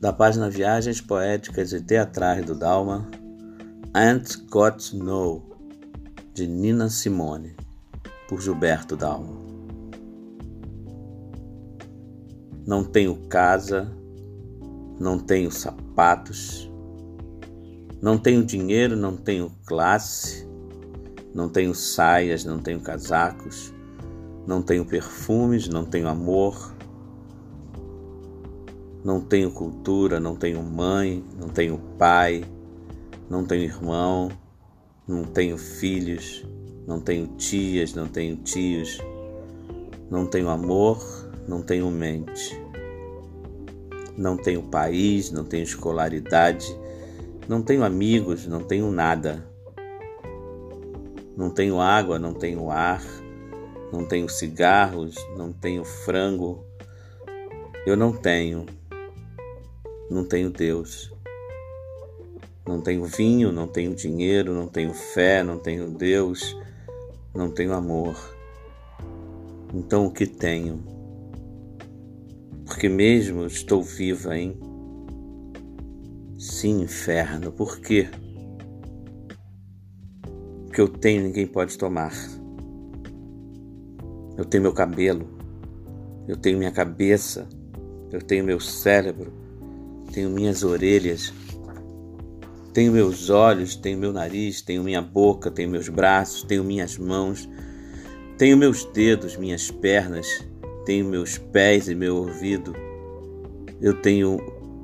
da página Viagens Poéticas e Teatrais do Dalma, Ant Got No, de Nina Simone, por Gilberto Dalma. Não tenho casa, não tenho sapatos, não tenho dinheiro, não tenho classe, não tenho saias, não tenho casacos, não tenho perfumes, não tenho amor, não tenho cultura, não tenho mãe, não tenho pai, não tenho irmão, não tenho filhos, não tenho tias, não tenho tios, não tenho amor, não tenho mente, não tenho país, não tenho escolaridade, não tenho amigos, não tenho nada. Não tenho água, não tenho ar, não tenho cigarros, não tenho frango. Eu não tenho não tenho Deus. Não tenho vinho, não tenho dinheiro, não tenho fé, não tenho Deus, não tenho amor. Então o que tenho? Porque mesmo estou viva, hein? Sim, inferno, por quê? O que eu tenho ninguém pode tomar. Eu tenho meu cabelo, eu tenho minha cabeça, eu tenho meu cérebro, tenho minhas orelhas, tenho meus olhos, tenho meu nariz, tenho minha boca, tenho meus braços, tenho minhas mãos, tenho meus dedos, minhas pernas, tenho meus pés e meu ouvido. Eu tenho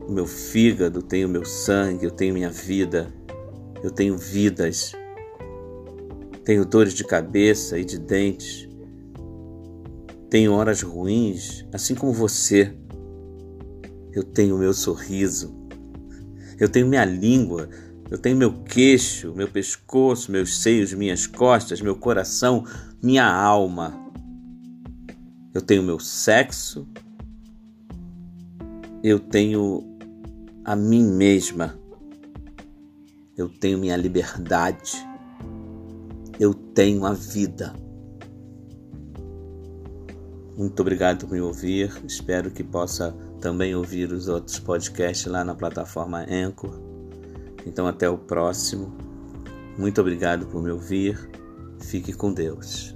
meu fígado, tenho meu sangue, eu tenho minha vida, eu tenho vidas. Tenho dores de cabeça e de dentes. Tenho horas ruins, assim como você. Eu tenho meu sorriso, eu tenho minha língua, eu tenho meu queixo, meu pescoço, meus seios, minhas costas, meu coração, minha alma. Eu tenho meu sexo, eu tenho a mim mesma, eu tenho minha liberdade, eu tenho a vida. Muito obrigado por me ouvir. Espero que possa também ouvir os outros podcasts lá na plataforma Anchor. Então, até o próximo. Muito obrigado por me ouvir. Fique com Deus.